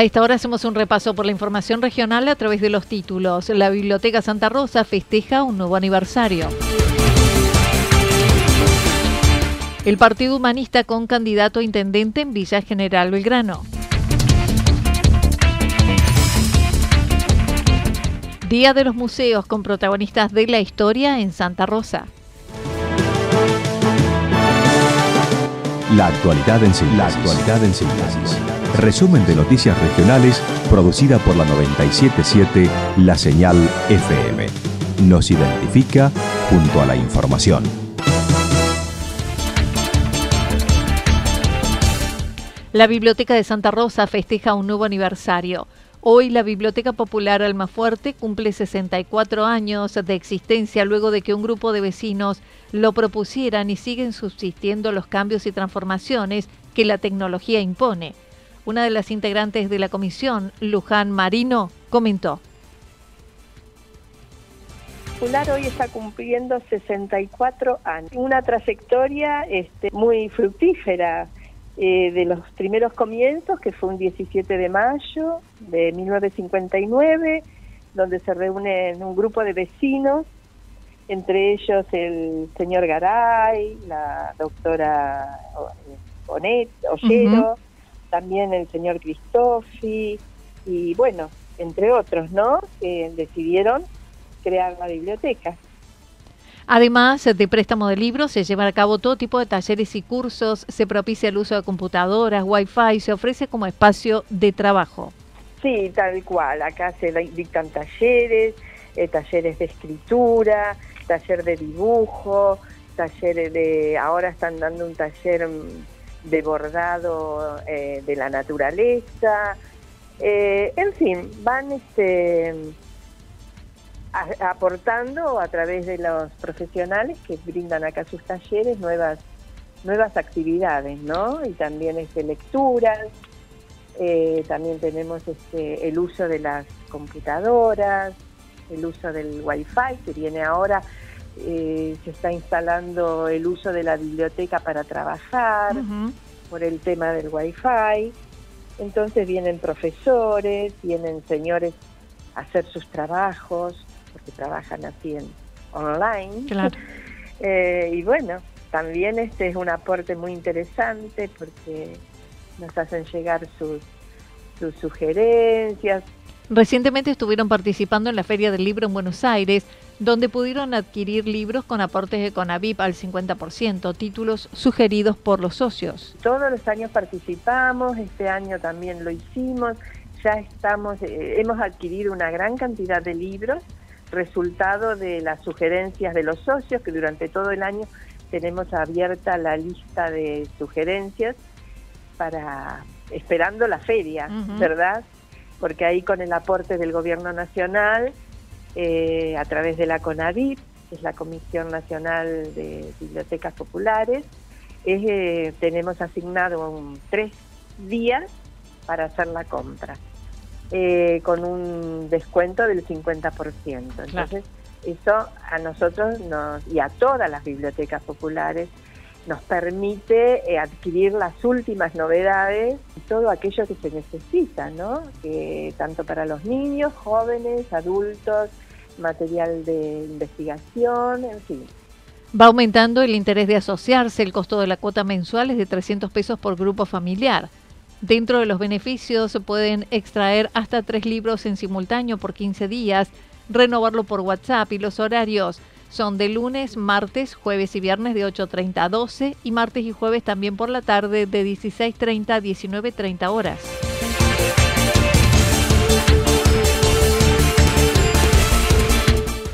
A esta hora hacemos un repaso por la información regional a través de los títulos. La Biblioteca Santa Rosa festeja un nuevo aniversario. El Partido Humanista con candidato a intendente en Villa General Belgrano. Día de los Museos con protagonistas de la historia en Santa Rosa. La actualidad en síntesis. La actualidad en síntesis. Resumen de noticias regionales producida por la 977 La Señal FM. Nos identifica junto a la información. La Biblioteca de Santa Rosa festeja un nuevo aniversario. Hoy la Biblioteca Popular Almafuerte cumple 64 años de existencia luego de que un grupo de vecinos lo propusieran y siguen subsistiendo los cambios y transformaciones que la tecnología impone. Una de las integrantes de la comisión, Luján Marino, comentó. Popular hoy está cumpliendo 64 años, una trayectoria este, muy fructífera eh, de los primeros comienzos, que fue un 17 de mayo de 1959, donde se reúne un grupo de vecinos, entre ellos el señor Garay, la doctora Bonet, Ollero, también el señor Cristofi, y bueno, entre otros, ¿no? Que decidieron crear la biblioteca. Además de préstamo de libros, se llevan a cabo todo tipo de talleres y cursos, se propicia el uso de computadoras, wifi, se ofrece como espacio de trabajo. Sí, tal cual. Acá se dictan talleres, eh, talleres de escritura, taller de dibujo, talleres de... Ahora están dando un taller mm, de bordado eh, de la naturaleza. Eh, en fin, van este aportando a través de los profesionales que brindan acá sus talleres nuevas nuevas actividades, ¿no? Y también este, lecturas, eh, también tenemos este, el uso de las computadoras, el uso del wifi que viene ahora, eh, se está instalando el uso de la biblioteca para trabajar por el tema del wifi, entonces vienen profesores, vienen señores a hacer sus trabajos, porque trabajan así en online. Eh, y bueno, también este es un aporte muy interesante porque nos hacen llegar sus, sus sugerencias. Recientemente estuvieron participando en la Feria del Libro en Buenos Aires, donde pudieron adquirir libros con aportes de Conavip al 50%, títulos sugeridos por los socios. Todos los años participamos, este año también lo hicimos, ya estamos, eh, hemos adquirido una gran cantidad de libros resultado de las sugerencias de los socios, que durante todo el año tenemos abierta la lista de sugerencias para esperando la feria, ¿verdad? Porque ahí con el aporte del gobierno nacional, eh, a través de la CONAVIP, que es la Comisión Nacional de Bibliotecas Populares, eh, tenemos asignado tres días para hacer la compra. Eh, con un descuento del 50%. Entonces, eso a nosotros nos, y a todas las bibliotecas populares nos permite eh, adquirir las últimas novedades y todo aquello que se necesita, ¿no? Que tanto para los niños, jóvenes, adultos, material de investigación, en fin. Va aumentando el interés de asociarse, el costo de la cuota mensual es de 300 pesos por grupo familiar. Dentro de los beneficios se pueden extraer hasta tres libros en simultáneo por 15 días, renovarlo por WhatsApp y los horarios son de lunes, martes, jueves y viernes de 8.30 a 12 y martes y jueves también por la tarde de 16.30 a 19.30 horas.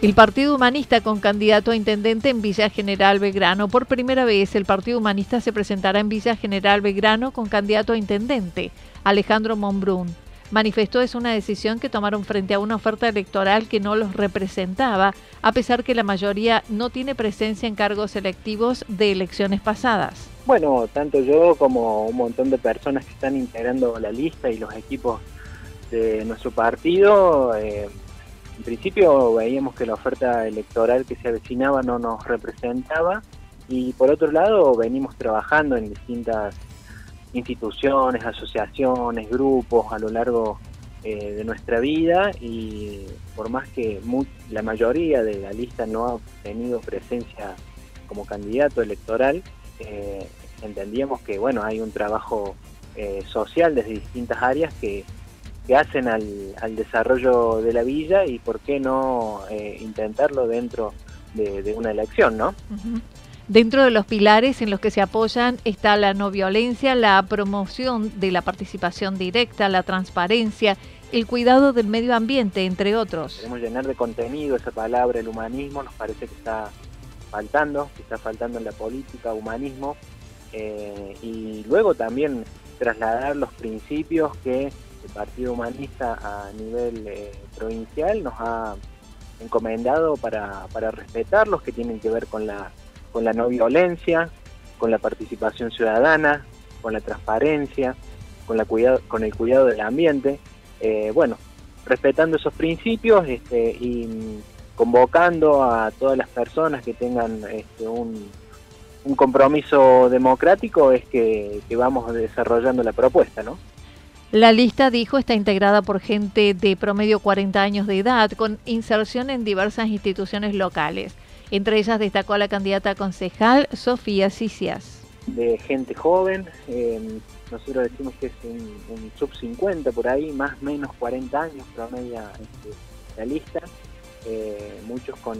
El Partido Humanista con candidato a intendente en Villa General Belgrano. Por primera vez el Partido Humanista se presentará en Villa General Belgrano con candidato a intendente, Alejandro Monbrún. Manifestó es una decisión que tomaron frente a una oferta electoral que no los representaba, a pesar que la mayoría no tiene presencia en cargos electivos de elecciones pasadas. Bueno, tanto yo como un montón de personas que están integrando la lista y los equipos de nuestro partido, eh, en principio veíamos que la oferta electoral que se avecinaba no nos representaba y por otro lado venimos trabajando en distintas instituciones, asociaciones, grupos a lo largo eh, de nuestra vida y por más que la mayoría de la lista no ha tenido presencia como candidato electoral, eh, entendíamos que bueno hay un trabajo eh, social desde distintas áreas que que hacen al, desarrollo de la villa y por qué no eh, intentarlo dentro de, una elección, ¿no? Dentro de los pilares en los que se apoyan está la no violencia, la promoción de la participación directa, la transparencia, el cuidado del medio ambiente, entre otros. Queremos llenar de contenido esa palabra, el humanismo, nos parece que está faltando, que está faltando en la política, humanismo, eh, y luego también trasladar los principios que el Partido Humanista a nivel eh, provincial nos ha encomendado para, para respetarlos, que tienen que ver con la, con la no violencia, con la participación ciudadana, con la transparencia, con, la cuidado, con el cuidado del ambiente. Eh, bueno, respetando esos principios este, y convocando a todas las personas que tengan este, un, un compromiso democrático es que, que vamos desarrollando la propuesta, ¿no? La lista, dijo, está integrada por gente de promedio 40 años de edad, con inserción en diversas instituciones locales. Entre ellas destacó la candidata concejal Sofía Cicias. De gente joven, em, nosotros decimos que es un, sub 50 por ahí, más o menos 40 años promedia este, la lista, eh, muchos con,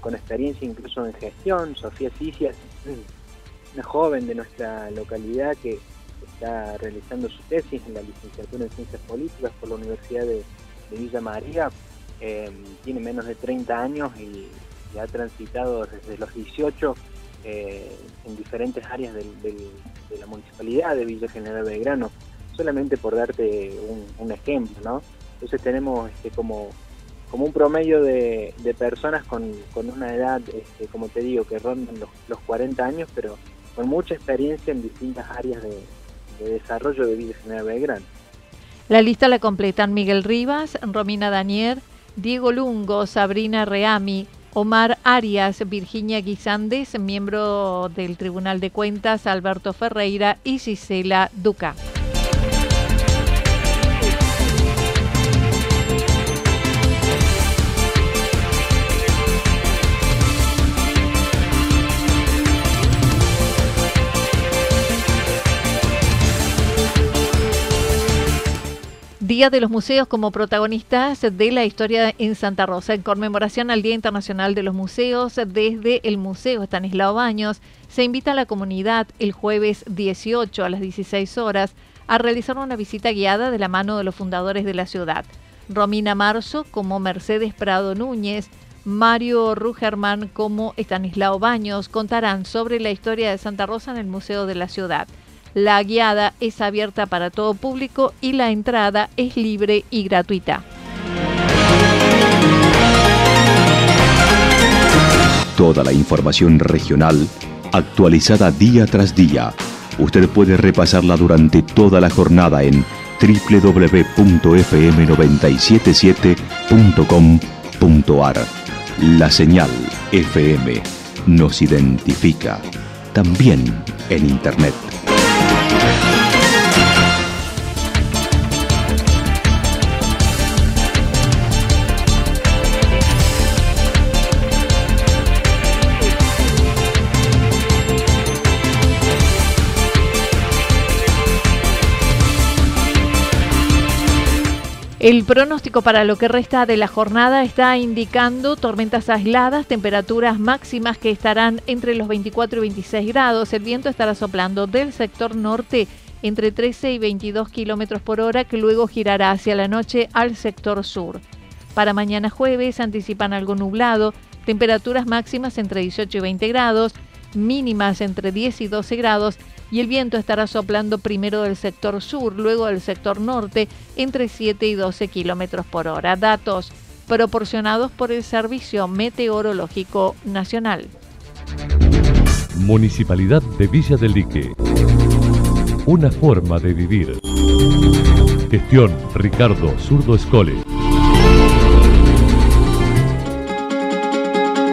con experiencia incluso en gestión. Sofía Cicias, una joven de nuestra localidad que está realizando su tesis en la licenciatura en Ciencias Políticas por la Universidad de, Villa María. Em, tiene menos de 30 años y, ha transitado desde los 18 eh, en diferentes áreas de la municipalidad de Villa General Belgrano, solamente por darte un, ejemplo, ¿no? Entonces tenemos este, como, como un promedio de, personas con, una edad, este, como te digo, que rondan los, los 40 años, pero con mucha experiencia en distintas áreas de, de desarrollo de Villa General Belgrano. La lista la completan Miguel Rivas, Romina Danier, Diego Lungo, Sabrina Reami, Omar Arias, Virginia Guisandes, miembro del Tribunal de Cuentas, Alberto Ferreira y Gisela Duca. Día de los Museos como protagonistas de la historia en Santa Rosa, en conmemoración al Día Internacional de los Museos, desde el Museo Estanislao Baños, se invita a la comunidad el jueves 18 a las 16 horas a realizar una visita guiada de la mano de los fundadores de la ciudad. Romina Marzo como Mercedes Prado Núñez, Mario Rugerman como Estanislao Baños contarán sobre la historia de Santa Rosa en el Museo de la Ciudad. La guiada es abierta para todo público y la entrada es libre y gratuita. Toda la información regional actualizada día tras día. Usted puede repasarla durante toda la jornada en www.fm977.com.ar. La señal FM nos identifica también en Internet. El pronóstico para lo que resta de la jornada está indicando tormentas aisladas, temperaturas máximas que estarán entre los 24 y 26 grados. El viento estará soplando del sector norte entre 13 y 22 kilómetros por hora, que luego girará hacia la noche al sector sur. Para mañana jueves anticipan algo nublado, temperaturas máximas entre 18 y 20 grados, mínimas entre 10 y 12 grados y el viento estará soplando primero del sector sur, luego del sector norte, entre 7 y 12 kilómetros por hora. Datos proporcionados por el Servicio Meteorológico Nacional. Municipalidad de Villa del Lique. Una forma de vivir. Gestión Ricardo Zurdo Escole.